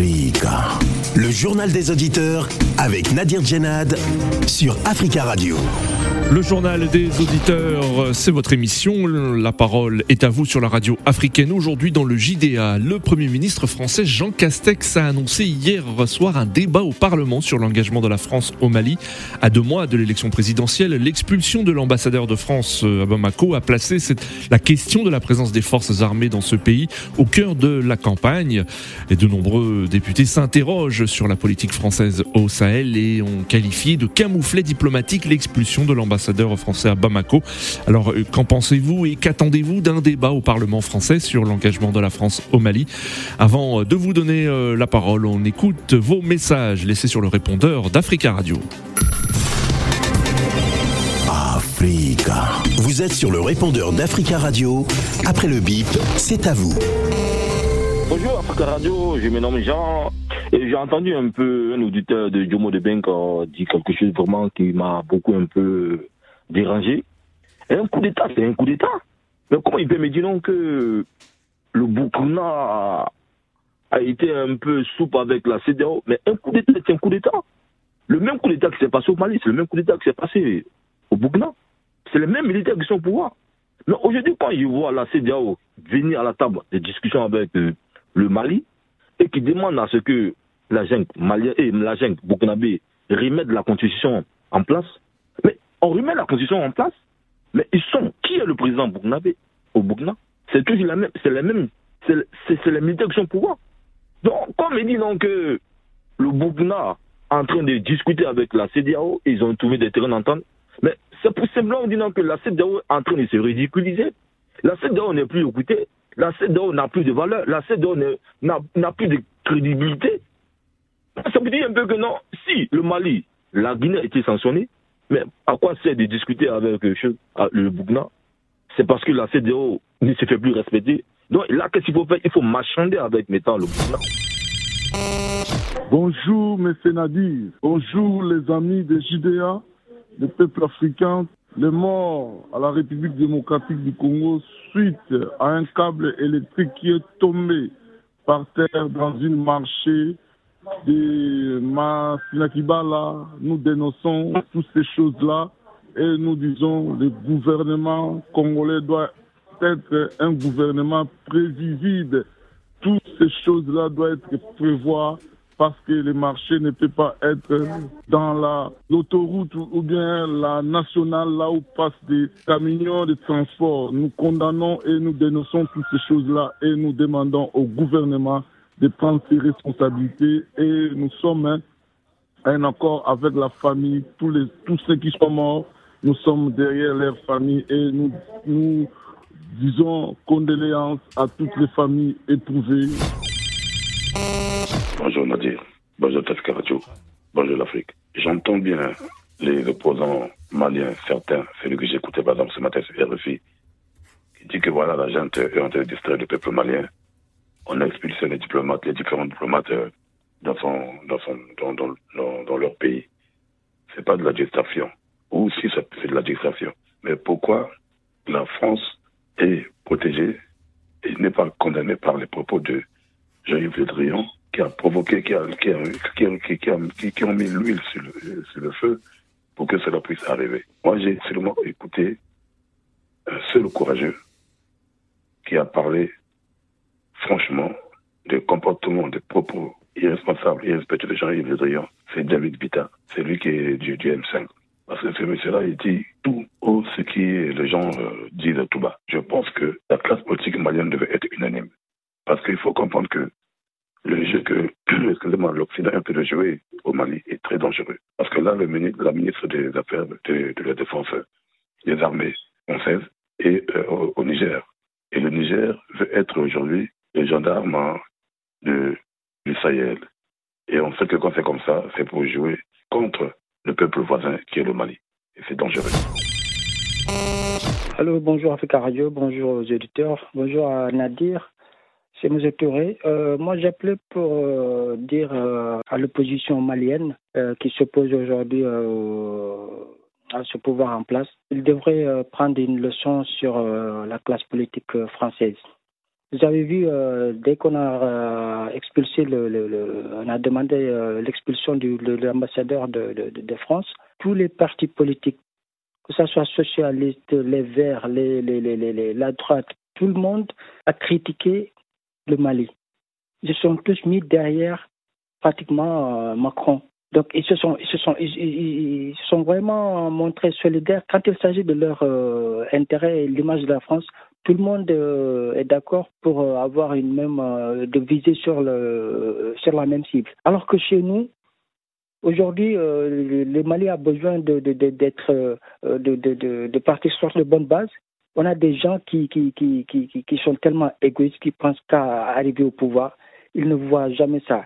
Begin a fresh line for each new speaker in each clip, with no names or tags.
Freeh'ga Le journal des auditeurs avec Nadir Djenad sur Africa Radio.
Le journal des auditeurs, c'est votre émission. La parole est à vous sur la radio africaine. Aujourd'hui, dans le JDA, le Premier ministre français Jean Castex a annoncé hier soir un débat au Parlement sur l'engagement de la France au Mali. À deux mois de l'élection présidentielle, l'expulsion de l'ambassadeur de France à Bamako a placé la question de la présence des forces armées dans ce pays au cœur de la campagne. Et de nombreux députés s'interrogent sur la politique française au Sahel et ont qualifié de camouflet diplomatique l'expulsion de l'ambassadeur ambassadeur français à Bamako. Alors, euh, qu'en pensez-vous et qu'attendez-vous d'un débat au Parlement français sur l'engagement de la France au Mali? Avant de vous donner euh, la parole, on écoute vos messages laissés sur le répondeur d'Africa Radio.
Africa. Vous êtes sur le répondeur d'Africa Radio. Après le bip, c'est à vous.
Bonjour Africa Radio, je me nomme Jean. Et j'ai entendu un peu un auditeur de Jomo de Benk dire quelque chose vraiment qui m'a beaucoup un peu dérangé. Un coup d'État, c'est un coup d'État. Mais comment il peut me dire non que le Burkina a été un peu soupe avec la CDAO Mais un coup d'État, c'est un coup d'État. Le même coup d'État qui s'est passé au Mali, c'est le même coup d'État qui s'est passé au Burkina. C'est les mêmes militaires qui sont au pouvoir. Mais aujourd'hui, quand je vois la CDAO venir à la table des discussions avec euh, le Mali, et qui demande à ce que la junte malienne et la junte burkinabé remettent la constitution en place. Mais on remet la constitution en place, mais ils sont. Qui est le président burkinabé au Burkina? C'est toujours la même. C'est la même. C'est les militaires qui sont au pouvoir. Donc, comme il dit donc que le Burkina en train de discuter avec la CDAO, ils ont trouvé des terrains d'entente. Mais c'est pour simplement dire que la CDAO est en train de se ridiculiser. La CDAO n'est plus écoutée. La CEDEAO n'a plus de valeur, la CEDEAO n'a plus de crédibilité. Ça veut dire un peu que non, si le Mali, la Guinée a été sanctionnée, mais à quoi sert de discuter avec le Burkina C'est parce que la CEDEAO ne se fait plus respecter. Donc là, qu'est-ce qu'il faut faire? Il faut marchander avec maintenant le Burkina.
Bonjour, mes Nadir. Bonjour, les amis des JDA, des peuples africains les morts à la République démocratique du Congo suite à un câble électrique qui est tombé par terre dans une marché de Masinakibala. Nous dénonçons toutes ces choses-là et nous disons que le gouvernement congolais doit être un gouvernement prévisible. Toutes ces choses-là doivent être prévues parce que le marché ne peut pas être dans la l'autoroute ou bien la nationale là où passent des camions de transport. Nous condamnons et nous dénonçons toutes ces choses-là et nous demandons au gouvernement de prendre ses responsabilités et nous sommes un, un accord avec la famille, tous, les, tous ceux qui sont morts, nous sommes derrière leur famille et nous, nous disons condoléances à toutes les familles éprouvées.
Bonjour Nadir, bonjour Tafka Radio, bonjour l'Afrique. J'entends bien les opposants maliens, certains, celui que j'écoutais par exemple ce matin sur RFI, qui dit que voilà, la gente est en train de distraire le peuple malien. On a expulsé les diplomates, les différents diplomates euh, dans, son, dans, leur pays. C'est pas de la distraction. Ou si c'est de la distraction. Mais pourquoi la France est protégée et n'est pas condamnée par les propos de Jean-Yves Le Drian qui a provoqué, qui, a, ont mis l'huile sur le, sur le feu pour que cela puisse arriver. Moi, j'ai seulement écouté un seul courageux qui a parlé franchement des comportements, des propos irresponsables, irrespectueux de Jean-Yves Le. C'est David Bita, c'est lui qui est du, du M5. Parce que ce monsieur-là, il dit tout haut ce qui les gens euh, disent tout bas. Je pense que la classe politique malienne devait être unanime. Parce qu'il faut comprendre que le jeu que, excusez-moi, l'Occident est en train de jouer au Mali est très dangereux. Parce que là, le ministre, la ministre des Affaires de, la Défense des armées françaises est euh, au, Niger. Et le Niger veut être aujourd'hui le gendarme de, du Sahel. Et on sait que quand c'est comme ça, pour jouer contre le peuple voisin qui est le Mali. Et c'est dangereux.
Allô, bonjour Africa Radio, bonjour aux éditeurs, bonjour à Nadir. C'est M. Touré. Euh, moi, j'appelais pour euh, dire euh, à l'opposition malienne qui s'oppose aujourd'hui à ce pouvoir en place, il devrait prendre une leçon sur la classe politique française. Avez vu, euh, dès qu'on a euh, expulsé on a demandé euh, l'expulsion de, l'ambassadeur de, France, tous les partis politiques, que ce soit socialistes, les Verts, la droite, tout le monde a critiqué le Mali. Ils se sont tous mis derrière pratiquement Macron. Donc ils se sont, ils se sont, ils, sont vraiment montrés solidaires quand il s'agit de leur intérêt et l'image de la France tout le monde euh, est d'accord pour euh, avoir une même euh, de viser sur le sur la même cible. Alors que chez nous, aujourd'hui, le Mali a besoin de d'être de, de, partir sur de bonnes bases. On a des gens qui qui, qui, qui, qui sont tellement égoïstes qu'ils pensent qu'à arriver au pouvoir, ils ne voient jamais ça.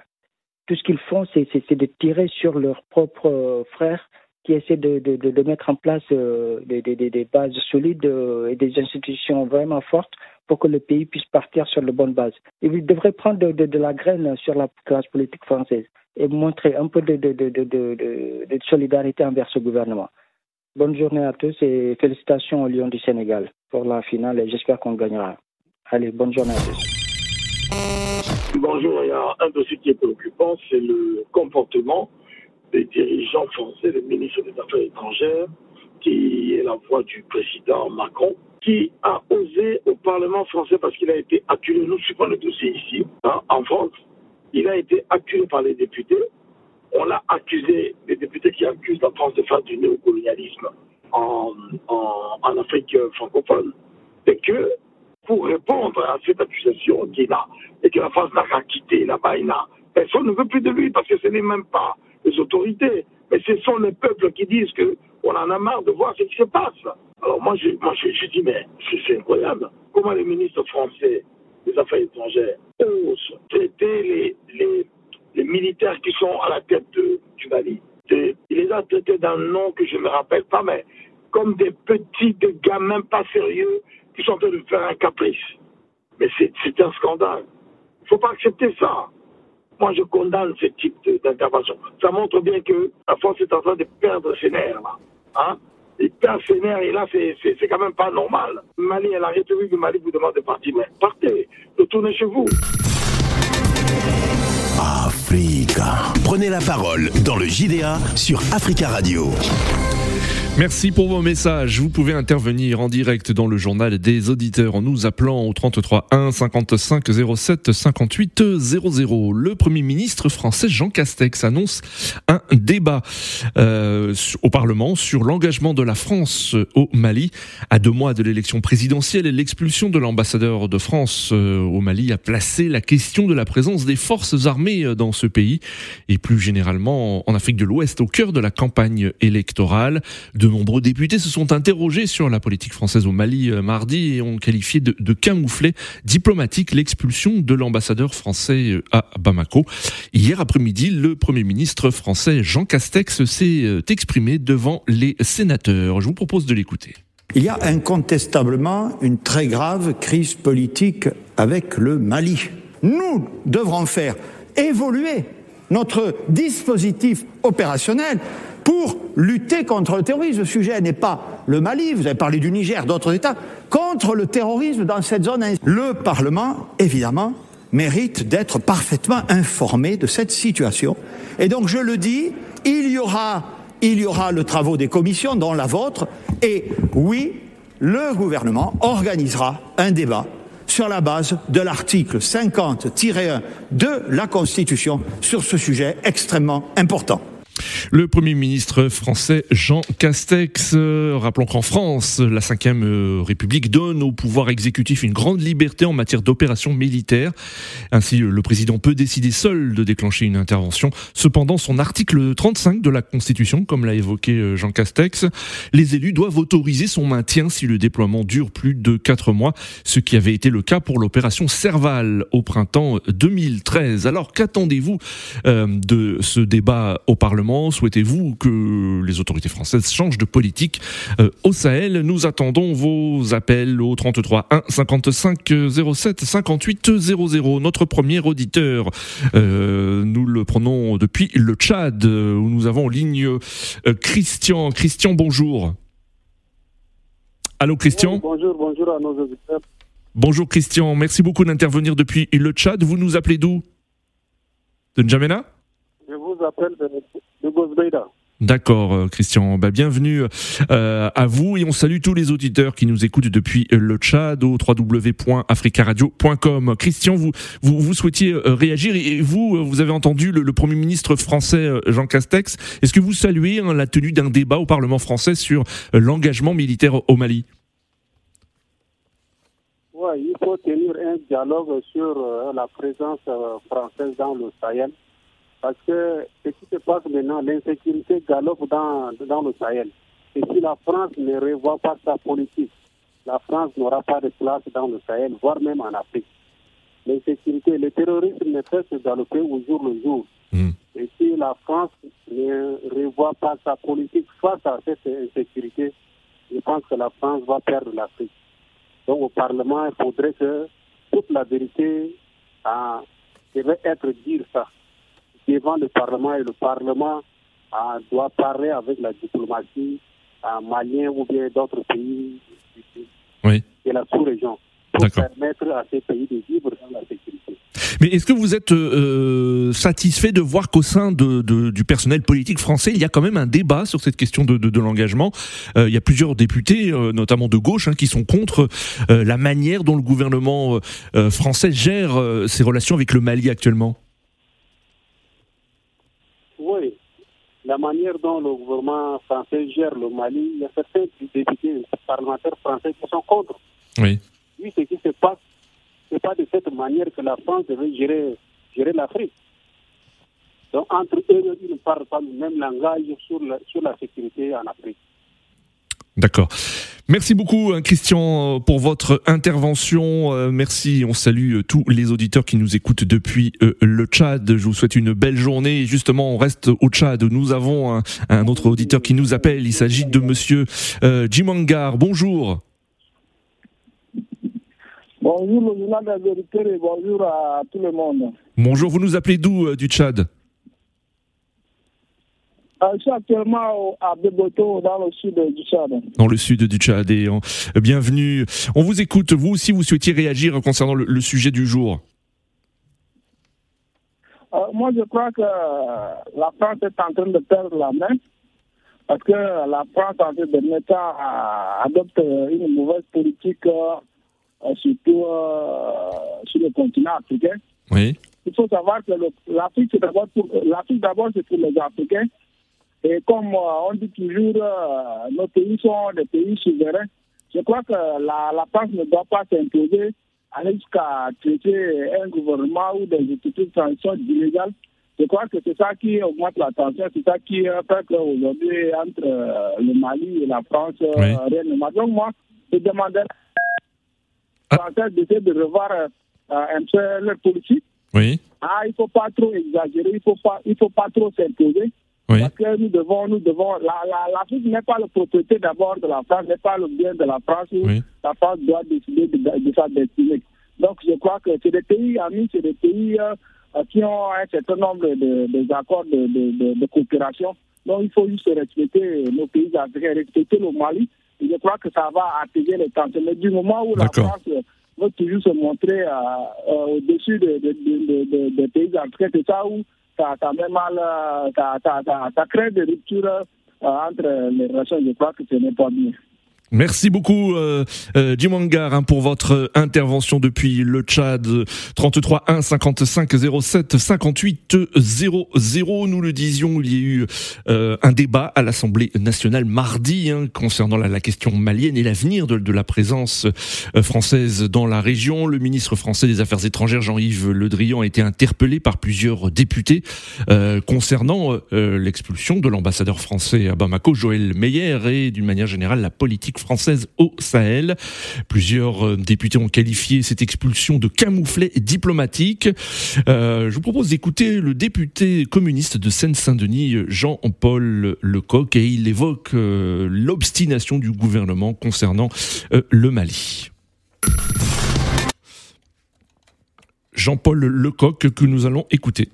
Tout ce qu'ils font, c'est de tirer sur leurs propres frères qui essaie de, de, de, mettre en place euh, des, des, des, bases solides euh, et des institutions vraiment fortes pour que le pays puisse partir sur de bonnes bases. Il devrait prendre de, de, la graine sur la classe politique française et montrer un peu de, de, solidarité envers ce gouvernement. Bonne journée à tous et félicitations au Lyon du Sénégal pour la finale et j'espère qu'on gagnera. Allez, bonne journée à tous.
Bonjour, il y a un dossier qui est préoccupant, c'est le comportement des dirigeants français, le ministre des Affaires étrangères, qui est la voix du président Macron, qui a osé au Parlement français, parce qu'il a été accusé, nous suivons le dossier ici, hein, en France, il a été accusé par les députés. On l'a accusé, les députés qui accusent la France de faire du néocolonialisme en, Afrique francophone, et que pour répondre à cette accusation qu'il a, et que la France n'a qu'à quitter là-bas, personne ne veut plus de lui, parce que ce n'est même pas les autorités. Mais ce sont les peuples qui disent qu'on en a marre de voir ce qui se passe. Alors moi, je, moi, je, dis, mais c'est incroyable. Comment les ministres français des Affaires étrangères osent traiter les militaires qui sont à la tête de, du Mali? Il les a traités d'un nom que je ne me rappelle pas, mais comme des petits, des gamins pas sérieux qui sont en train de faire un caprice. Mais c'est un scandale. Il ne faut pas accepter ça. Moi, je condamne ce type d'intervention. Ça montre bien que la France est en train de perdre ses nerfs. Là. Hein? Il perd ses nerfs et là, c'est quand même pas normal. Mali, la République du Mali vous demande de partir. Mais partez, retournez chez vous.
Africa. Prenez la parole dans le JDA sur Africa Radio.
Merci pour vos messages. Vous pouvez intervenir en direct dans le journal des auditeurs en nous appelant au 33 1 55 07 58 00. Le Premier ministre français Jean Castex annonce un débat euh, au Parlement sur l'engagement de la France au Mali. À deux mois de l'élection présidentielle l'expulsion de l'ambassadeur de France euh, au Mali a placé la question de la présence des forces armées euh, dans ce pays et plus généralement en Afrique de l'Ouest au cœur de la campagne électorale. Nombreux députés se sont interrogés sur la politique française au Mali euh, mardi et ont qualifié de, de camouflet diplomatique l'expulsion de l'ambassadeur français euh, à Bamako. Hier après-midi, le Premier ministre français Jean Castex s'est euh, exprimé devant les sénateurs. Je vous propose de l'écouter.
Il y a incontestablement une très grave crise politique avec le Mali. Nous devrons faire évoluer notre dispositif opérationnel pour lutter contre le terrorisme. Le sujet n'est pas le Mali, vous avez parlé du Niger, d'autres États, contre le terrorisme dans cette zone. Le Parlement, évidemment, mérite d'être parfaitement informé de cette situation. Et donc, je le dis, il y aura, il y aura le travaux des commissions, dont la vôtre, et oui, le gouvernement organisera un débat sur la base de l'article 50-1 de la Constitution sur ce sujet extrêmement important.
Le Premier ministre français Jean Castex, euh, rappelons qu'en France, la Ve euh, République donne au pouvoir exécutif une grande liberté en matière d'opérations militaires. Ainsi, le président peut décider seul de déclencher une intervention. Cependant, son article 35 de la Constitution, comme l'a évoqué euh, Jean Castex, les élus doivent autoriser son maintien si le déploiement dure plus de quatre mois, ce qui avait été le cas pour l'opération Serval au printemps 2013. Alors, qu'attendez-vous de ce débat au Parlement Souhaitez-vous que les autorités françaises changent de politique euh, au Sahel? Nous attendons vos appels au 33 1 55 07 58 00. Notre premier auditeur, euh, nous le prenons depuis le Tchad, où nous avons en ligne euh, Christian. Christian, bonjour. Allô Christian?
Bonjour, bonjour à nos auditeurs.
Bonjour Christian, merci beaucoup d'intervenir depuis le Tchad. Vous nous appelez d'où? De N'Djamena?
Je vous appelle de, de
D'accord, euh, Christian. Bah, bienvenue euh, à vous et on salue tous les auditeurs qui nous écoutent depuis le Tchad au www.africaradio.com. Christian, vous, vous, vous souhaitiez euh, réagir et vous, vous avez entendu le, Premier ministre français Jean Castex. Est-ce que vous saluez hein, la tenue d'un débat au Parlement français sur l'engagement militaire au Mali?
Oui, il faut tenir un dialogue sur la présence française dans le Sahel parce que ce qui se passe maintenant, l'insécurité galope dans, dans le Sahel. Et si la France ne revoit pas sa politique, la France n'aura pas de place dans le Sahel, voire même en Afrique. L'insécurité, le terrorisme ne fait se galoper au jour le jour. Hmm. Et si la France ne revoit pas sa politique face à cette insécurité, je pense que la France va perdre l'Afrique. Donc au Parlement, il faudrait que toute la vérité ah, devait être dire ça devant le Parlement et le Parlement euh, doit parler avec la diplomatie euh, malienne ou bien d'autres pays
oui.
de la sous-région pour permettre à ces pays de vivre dans la sécurité.
Mais est-ce que vous êtes euh, satisfait de voir qu'au sein de, du personnel politique français, il y a quand même un débat sur cette question de, de, l'engagement? Il y a plusieurs députés, notamment de gauche, hein, qui sont contre la manière dont le gouvernement français gère ses relations avec le Mali actuellement.
La manière dont le gouvernement français gère le Mali, il y a certains députés parlementaires français qui sont contre.
Oui.
Oui, ce qui se passe, ce n'est pas de cette manière que la France devait gérer, gérer l'Afrique. Donc, entre eux, ils ne parlent pas le même langage sur la, sur la sécurité en Afrique.
D'accord. Merci beaucoup hein, Christian pour votre intervention. Euh, merci, on salue euh, tous les auditeurs qui nous écoutent depuis euh, le Tchad. Je vous souhaite une belle journée. Et justement, on reste au Tchad. Nous avons un, autre auditeur qui nous appelle. Il s'agit de monsieur Jimangar. Bonjour.
Bonjour le journal et bonjour à tout le monde.
Bonjour, vous nous appelez d'où du Tchad?
euh, je suis actuellement à Beboto, dans le sud du Tchad.
Dans le sud du Tchad. Et euh, bienvenue. On vous écoute. Vous aussi, vous souhaitiez réagir concernant le, sujet du jour
euh, Moi, je crois que la France est en train de perdre la main. Parce que la France, en fait, de temps, adopte une mauvaise politique, surtout sur le continent africain.
Oui.
Il faut savoir que l'Afrique, d'abord, c'est pour les Africains. Et comme euh, on dit toujours, euh, nos pays sont des pays souverains. Je crois que la, la France ne doit pas s'imposer aller jusqu'à traiter un gouvernement ou des institutions de transition illégales. Je crois que c'est ça qui augmente la tension, c'est ça qui fait qu'aujourd'hui, entre euh, le Mali et la France, rien ne marche. Donc moi, je demandais ah. Français d'essayer de revoir un peu leur politique.
Oui.
Ah, il ne faut pas trop exagérer, il ne faut, pas, il faut pas trop s'imposer. Parce que nous devons, nous devons, l'Afrique la, n'est pas la propriété d'abord de la France, n'est pas le bien de la France la France doit décider de, sa destinée. Donc je crois que c'est des pays amis, c'est des pays euh, qui ont un certain nombre d'accords de, de, de, coopération. Donc il faut juste respecter nos pays africains, respecter le Mali. Et je crois que ça va attirer les tensions. Mais du moment où la France veut toujours se montrer euh, euh, au-dessus des pays africains, c'est ça où ça, met mal, ça, ça, ça, ça crée des ruptures euh, entre les relations. Je crois que ce n'est pas bien.
Merci beaucoup euh, euh hein, pour votre intervention depuis le Tchad. 33 1 55 07 58 00 nous le disions il y a eu euh, un débat à l'Assemblée nationale mardi hein, concernant la, question malienne et l'avenir de, la présence euh, française dans la région. Le ministre français des Affaires étrangères Jean-Yves Le Drian a été interpellé par plusieurs députés concernant l'expulsion de l'ambassadeur français à Bamako Joël Meyer et d'une manière générale la politique française au Sahel. Plusieurs euh, députés ont qualifié cette expulsion de camouflet diplomatique. Euh, je vous propose d'écouter le député communiste de Seine-Saint-Denis, Jean-Paul Lecoq, et il évoque euh, l'obstination du gouvernement concernant le Mali. Jean-Paul Lecoq que nous allons écouter.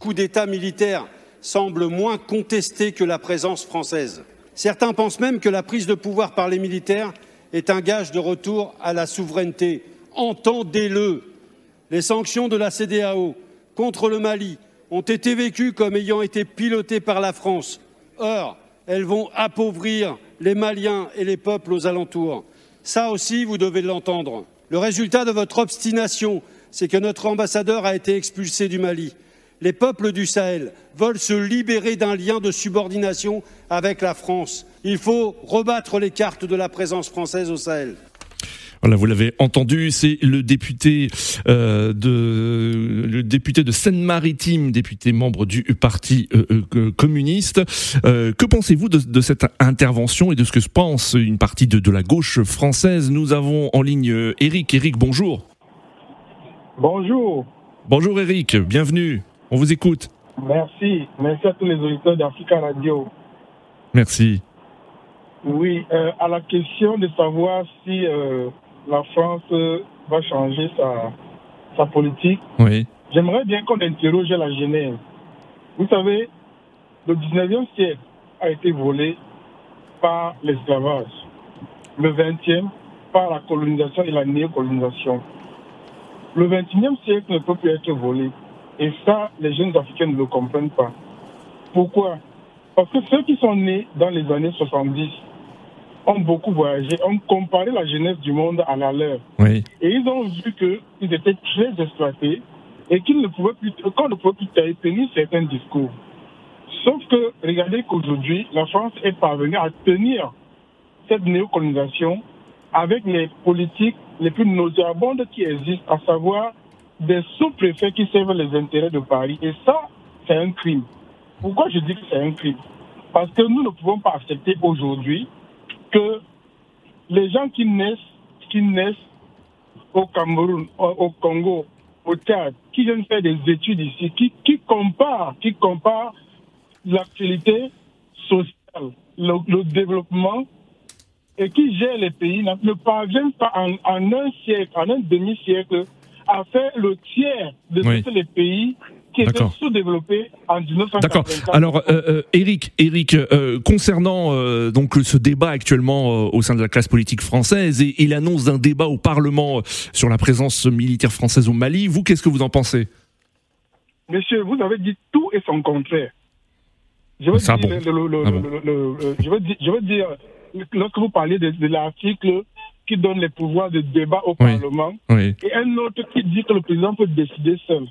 Coup d'État militaire semble moins contesté que la présence française. Certains pensent même que la prise de pouvoir par les militaires est un gage de retour à la souveraineté. Entendez-le. Les sanctions de la CDAO contre le Mali ont été vécues comme ayant été pilotées par la France. Or, elles vont appauvrir les Maliens et les peuples aux alentours. Ça aussi, vous devez l'entendre. Le résultat de votre obstination, c'est que notre ambassadeur a été expulsé du Mali. Les peuples du Sahel veulent se libérer d'un lien de subordination avec la France. Il faut rebattre les cartes de la présence française au Sahel.
Voilà, vous l'avez entendu, c'est le député euh, de le député de Seine-Maritime, député membre du Parti euh, euh, communiste. que pensez-vous de, cette intervention et de ce que pense une partie de, de la gauche française? Nous avons en ligne Eric. Eric, bonjour.
Bonjour.
Bonjour Eric, bienvenue. On vous écoute.
Merci. Merci à tous les auditeurs d'Africa Radio.
Merci.
Oui, à la question de savoir si la France va changer sa, sa politique.
Oui.
J'aimerais bien qu'on interroge la Genève. Vous savez, le 19e siècle a été volé par l'esclavage. Le 20e par la colonisation et la néocolonisation. Le 21e siècle ne peut plus être volé. Et ça, les jeunes Africains ne le comprennent pas. Pourquoi? Parce que ceux qui sont nés dans les années 70 ont beaucoup voyagé, ont comparé la jeunesse du monde à la leur.
Oui.
Et ils ont vu qu'ils étaient très exploités et qu'ils ne pouvaient plus, qu'on ne pouvait plus tenir certains discours. Sauf que, regardez qu'aujourd'hui, la France est parvenue à tenir cette néocolonisation avec les politiques les plus nauséabondes qui existent, à savoir des sous-préfets qui servent les intérêts de Paris. Et ça, c'est un crime. Pourquoi je dis que c'est un crime? Parce que nous ne pouvons pas accepter aujourd'hui que les gens qui naissent, qui naissent au Cameroun, au, Congo, au Tchad, qui viennent faire des études ici, qui, qui comparent, qui comparent l'actualité sociale, le, développement, et qui gèrent les pays, ne parviennent pas en, un siècle, en un demi-siècle, à faire le tiers de tous les pays qui était sous-développé en 1954.
D'accord. Alors, euh, euh, Eric, Eric euh, concernant donc ce débat actuellement au sein de la classe politique française et, l'annonce d'un débat au Parlement sur la présence militaire française au Mali, vous, qu'est-ce que vous en pensez?
Monsieur, vous avez dit tout et son contraire. Je veux, dire, lorsque vous parlez de l'article qui donne les pouvoirs de débat au Parlement, et un autre qui dit que le président peut décider seul.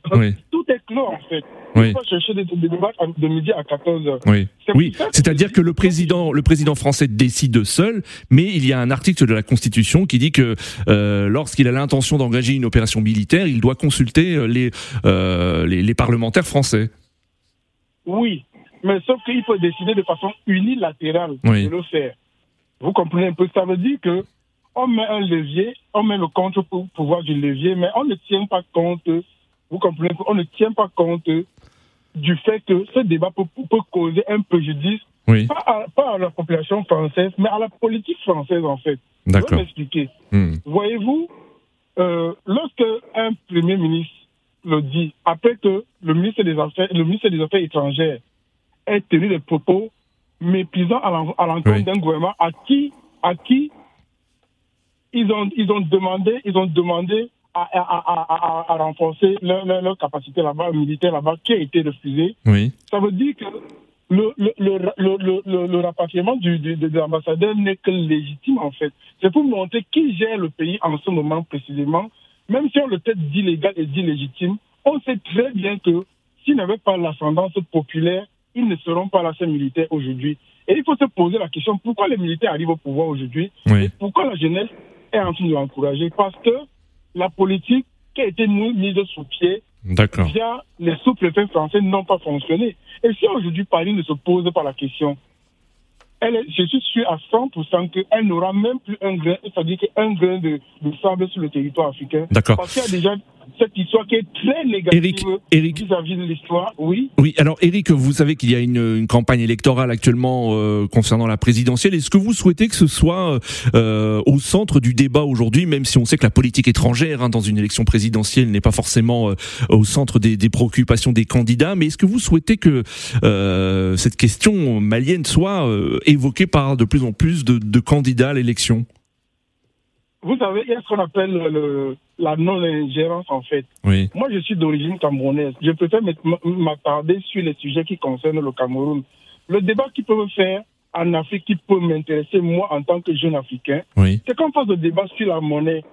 Tout est clair, en fait. Il faut chercher des, débats de midi à 14 h
Oui, oui. c'est-à-dire que le président, le président français décide seul, mais il y a un article de la Constitution qui dit que euh, lorsqu'il a l'intention d'engager une opération militaire, il doit consulter euh, les, euh, les, les parlementaires français.
Oui, mais sauf qu'il peut décider de façon unilatérale de le faire. Vous comprenez un peu Ça veut dire que on met un levier, on met le contre-pouvoir du levier, mais on ne tient pas compte, vous comprenez, on ne tient pas compte du fait que ce débat peut, causer un préjudice, pas, à, la population française, mais à la politique française en fait.
D'accord.
Je vais m'expliquer. Hmm. Voyez-vous, euh, lorsque un premier ministre le dit, après que le ministre des Affaires, le ministre des Affaires étrangères ait tenu des propos méprisants à l'encontre d'un gouvernement à qui, à qui ils ont, ils ont demandé, ils ont demandé à, à, à, à renforcer leur, leur, capacité là-bas, militaire là-bas, qui a été refusé.
Oui.
Ça veut dire que le, le, le, le, le rapatriement du, du, de l'ambassadeur n'est que légitime, en fait. C'est pour montrer qui gère le pays en ce moment précisément. Même si on le traite d'illégal et d'illégitime, on sait très bien que s'ils n'avaient pas l'ascendance populaire, ils ne seront pas là, ces militaires aujourd'hui. Et il faut se poser la question pourquoi les militaires arrivent au pouvoir aujourd'hui?
Oui.
pourquoi la jeunesse est en train de l'encourager parce que la politique qui a été mise sous pied via les sous-préfets français n'ont pas fonctionné. Et si aujourd'hui Paris ne se pose pas la question, elle je suis sûr à 100% qu'elle n'aura même plus un grain, c'est-à-dire qu'un grain de, de sable sur le territoire africain. Parce qu'il y a déjà cette histoire qui est très négative vis-à-vis de l'histoire. Oui.
Oui. Alors, Eric, vous savez qu'il y a une, une, campagne électorale actuellement euh, concernant la présidentielle. Est-ce que vous souhaitez que ce soit euh, au centre du débat aujourd'hui, même si on sait que la politique étrangère hein, dans une élection présidentielle n'est pas forcément euh, au centre des, des, préoccupations des candidats, mais est-ce que vous souhaitez que euh, cette question malienne soit évoquée par de plus en plus de, de candidats à l'élection?
Vous savez, il y a ce qu'on appelle le, la non-ingérence, en fait.
Oui.
Moi, je suis d'origine camerounaise. Je préfère m'attarder sur les sujets qui concernent le Cameroun. Le débat qu'ils peuvent faire en Afrique qui peut m'intéresser, moi, en tant que jeune Africain,
oui.
c'est qu'on fasse le débat sur la monnaie.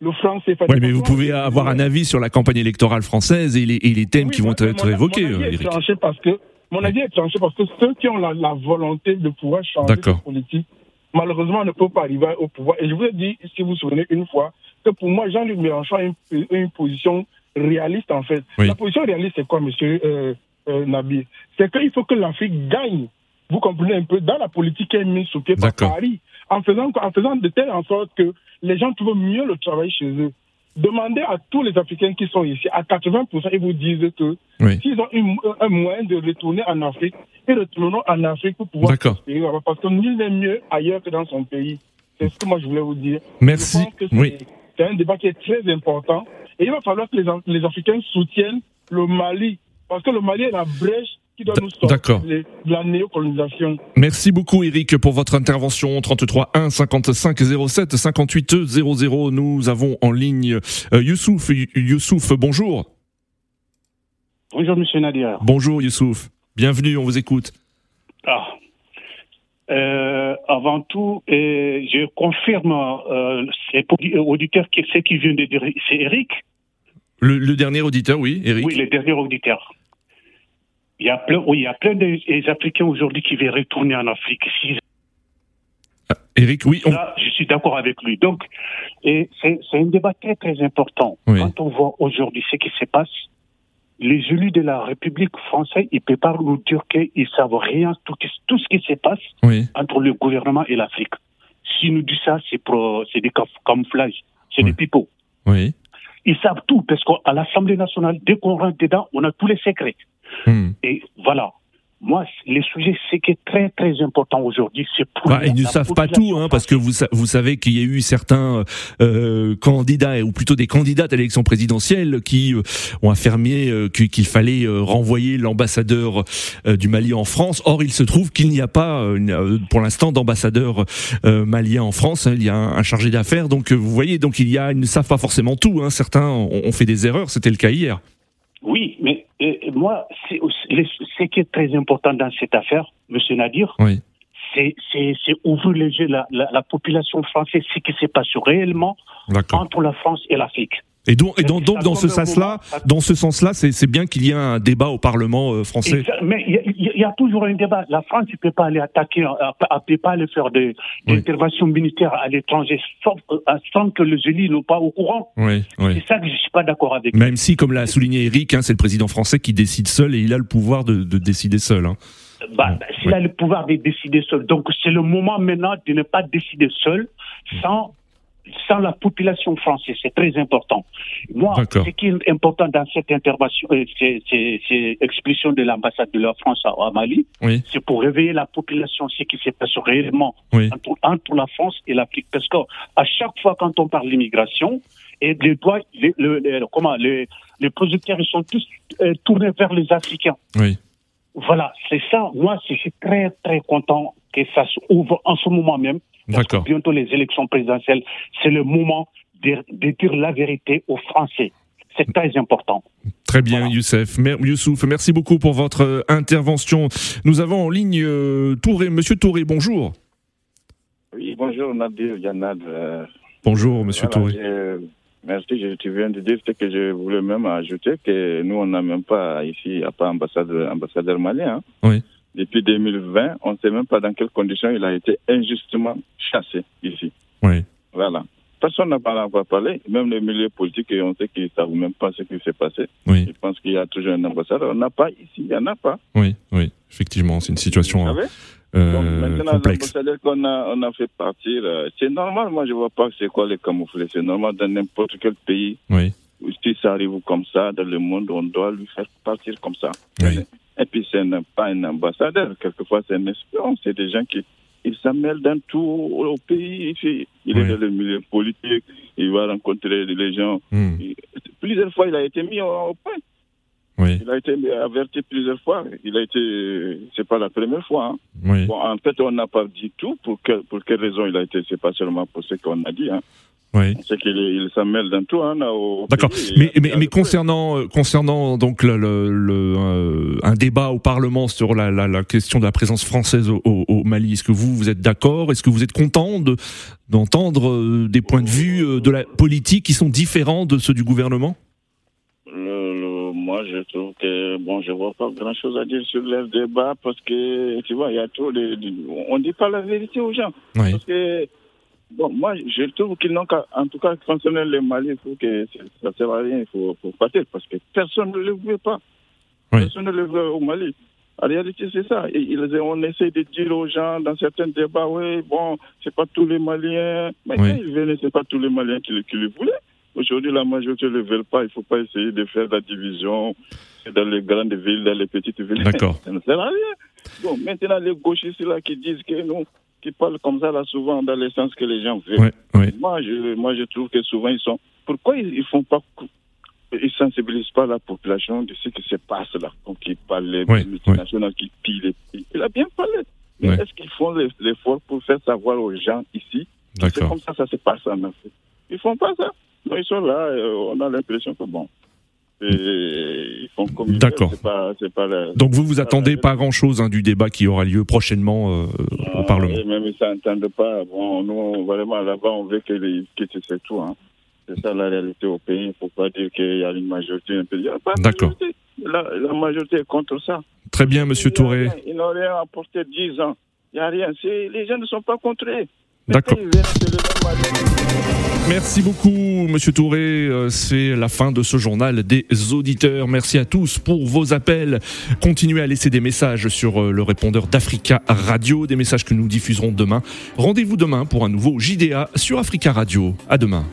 Le franc CFA.
Oui, mais vous pouvez avoir un avis sur la campagne électorale française et les, et les thèmes
Oui,
qui vont être évoqués,
mon avis est
Eric.
tranché parce que mon avis est tranché parce que ceux qui ont la, la volonté de pouvoir changer cette politique, malheureusement, ne peuvent pas arriver au pouvoir. Et je vous ai dit, si vous vous souvenez une fois, que pour moi, Jean-Luc Mélenchon a une, une position réaliste en fait.
Oui.
La position réaliste, c'est quoi, Monsieur euh, euh, Nabil? C'est qu'il faut que l'Afrique gagne. Vous comprenez un peu? Dans la politique qui est mise sous pied par. Paris, en faisant en faisant de telle en sorte que les gens trouvent mieux le travail chez eux. Demandez à tous les Africains qui sont ici, à 80%, ils vous disent que
Oui.
s'ils ont une- un moyen de retourner en Afrique, ils retourneront en Afrique pour pouvoir là-bas, parce que nul n'est mieux ailleurs que dans son pays. C'est ce que moi je voulais vous dire.
Merci.
Je pense que c'est
Oui.
c'est un débat qui est très important. Et il va falloir que les, les Africains soutiennent le Mali, parce que le Mali est la brèche qui doit nous sortir
d'accord.
de la néocolonisation.
Merci beaucoup Eric pour votre intervention 33 1 55 07 58 00 nous avons en ligne euh, Youssouf Youssouf bonjour
Bonjour, monsieur Nadir.
bonjour Youssouf bienvenue on vous écoute
Ah. Euh, avant tout, euh, je confirme euh, ces auditeurs qui ce qu'il vient de dire. C'est Eric
le, le dernier auditeur oui Eric
Oui, le dernier auditeur. Il y a plein, oui, il y a plein des des Africains aujourd'hui qui veulent retourner en Afrique. Si
Eric oui on-
Là, je suis d'accord avec lui. Donc, et c'est c'est un débat très, très important.
Oui.
Quand on voit aujourd'hui ce qui se passe, les élus de la République française, ils ne peuvent pas nous dire qu'ils savent rien, tout, tout ce qui se passe
oui
entre le gouvernement et l'Afrique. S'ils nous disent ça, c'est pro- c'est des cam- camouflages, c'est des pipeaux.
oui
Ils savent tout, parce qu'à l'Assemblée nationale, dès qu'on rentre dedans, on a tous les secrets.
Hmm.
Et voilà. Moi, les sujets, ce qui est très, très important aujourd'hui, c'est pour.
Bah, ils ne savent pas tout, hein, parce que vous, vous savez qu'il y a eu certains euh, candidats, ou plutôt des candidates à l'élection présidentielle, qui euh, ont affirmé euh, qu'il fallait euh, renvoyer l'ambassadeur du Mali en France. Or, il se trouve qu'il n'y a pas, pour l'instant, d'ambassadeur malien en France. hein. il y a un, un chargé d'affaires. Donc, vous voyez, donc il y a, ils ne savent pas forcément tout. Hein. Certains ont, ont fait des erreurs. C'était le cas hier.
Oui, mais euh, moi, c'est ce qui est très important dans cette affaire, Monsieur Nadir,
Oui.
c'est c'est- c'est ouvrir les yeux la, la, la population française, ce qui se passe réellement entre la France et l'Afrique.
Et donc, et donc, donc dans ce sens-là, dans ce sens-là, c'est bien qu'il y ait un débat au Parlement euh, français.
Mais il y, a- y toujours un débat. La France ne peut pas aller attaquer, ne peut pas aller faire des interventions militaires à l'étranger sans, euh, sans que les élus n'ont pas au courant.
Oui, oui.
C'est ça que je ne suis pas d'accord avec.
Même si, comme l'a souligné Eric, hein, c'est le président français qui décide seul et il a le pouvoir de, de décider seul. hein.
Bah, bah, S'il a le pouvoir de décider seul. Donc c'est le moment maintenant de ne pas décider seul sans, sans la population française. C'est très important. Moi, ce qui est important dans cette intervention, euh, c'est c'est- c'est expulsion de l'ambassade de la France à, à Mali,
Oui.
c'est pour réveiller la population, ce qui se passe réellement
Oui.
entre, entre la France et l'Afrique. Parce qu'à chaque fois quand on parle d'immigration, et les doigts, les, le- les- comment, les, les producteurs, ils sont tous euh, tournés vers les Africains.
Oui.
Voilà, c'est ça. Moi, je suis très, très content que ça s'ouvre en ce moment même. Parce que
D'accord.
bientôt les élections présidentielles, c'est le moment de, de dire la vérité aux Français. C'est très important.
Très bien, Youssef. Mer- Youssouf, merci beaucoup pour votre euh, intervention. Nous avons en ligne euh, Touré. Monsieur Touré, bonjour.
Oui, bonjour Nadir Yanad. euh,
Bonjour, monsieur
voilà,
Touré.
je- Merci, je, tu viens de dire ce que je voulais même ajouter, que nous, on n'a même pas ici, pas ambassadeur, ambassadeur malien. hein.
Oui.
Depuis 2020, on ne sait même pas dans quelles conditions il a été injustement chassé ici.
Oui.
Voilà. Personne n'a pas encore parlé, même les milieux politiques, et on sait qu'ils ne savent même pas ce qui s'est passé.
Oui.
Ils pensent qu'il y a toujours un ambassadeur. On n'a pas ici, il n'y en a pas.
Oui, oui, effectivement, c'est une situation
Vous savez?
euh,
Donc, maintenant, l'ambassadeur qu'on a, on a fait partir, euh, c'est normal. Moi, je vois pas c'est quoi les camouflés. C'est normal dans n'importe quel pays.
Oui.
Si ça arrive comme ça dans le monde, on doit lui faire partir comme ça.
Oui.
Et puis, c'est un- pas un ambassadeur. Quelquefois, c'est un espion. C'est des gens qui ils s'en mêlent dans tout au pays. Ici. Il est
Oui.
dans le milieu politique. Il va rencontrer les gens.
Hmm.
Il- Plusieurs fois, il a été mis au, au point.
Oui.
Il a été averti plusieurs fois. Il a été, c'est pas la première fois. hein.
Oui.
Bon, en fait, on n'a pas dit tout. Pour, quelle pour quelle raison il a été C'est pas seulement pour ce qu'on a dit. Hein. Oui. C'est qu'il s'en mêle dans tout. Hein,
D'accord. Mais, mais, mais concernant, euh, concernant donc le, le, euh, un débat au Parlement sur la, la, la, question de la présence française au, au Mali, est-ce que vous, vous êtes d'accord? Est-ce que vous êtes content de, d'entendre euh, des points de vue de la politique qui sont différents de ceux du gouvernement?
Moi, je trouve que, bon, je vois pas grand chose à dire sur le débat parce que, tu vois, il y a trop de, on dit pas la vérité aux gens. Parce que, bon, moi, je trouve qu'ils n'ont qu'à, en tout cas, concernant le Mali, il faut que ça ne sert à rien, il faut, faut partir parce que personne ne le veut pas. Personne ne le veut au Mali. En réalité, c'est ça. Et on essaie de dire aux gens dans certains débats, oui, bon, c'est pas tous les Maliens. Mais quand ils venaient, c'est pas tous les Maliens qui, qui le voulaient. Aujourd'hui, la majorité ne le veulent pas. Il ne faut pas essayer de faire la division dans les grandes villes, dans les petites villes.
D'accord.
ça ne sert à rien. Bon, maintenant, les gauchistes là qui disent que nous, qui parlent comme ça là souvent dans le sens que les gens veulent. Moi, je, moi, je trouve que souvent ils sont. Pourquoi ils, ne font pas ils sensibilisent pas la population de ce qui se passe là? Donc, ils parlent des multinationales qui pillent les. Il a bien parlé. Mais est-ce qu'ils font l'effort pour faire savoir aux gens ici? C'est comme ça ça se passe en Afrique. Ils font pas ça ils sont là, euh, on a l'impression que bon. Ils font comme
D'accord. Donc vous vous attendez pas, grand chose hein, du débat qui aura lieu prochainement euh, au Parlement.
Même ils s'entendent pas. Bon, nous vraiment là-bas on veut que les c'est tout. Hein. C'est ça la réalité au pays. Il ne faut pas dire qu'il y a une majorité.
D'accord.
La, la, majorité est contre ça.
Très bien, Monsieur Touré.
Ils n'ont rien apporté 10 ans. Il n'y a rien. Les gens ne sont pas contre eux.
D'accord. Merci beaucoup, Monsieur Touré. Euh, c'est la fin de ce journal des auditeurs. Merci à tous pour vos appels. Continuez à laisser des messages sur euh, le répondeur d'Africa Radio, des messages que nous diffuserons demain. Rendez-vous demain pour un nouveau JDA sur Africa Radio. À demain.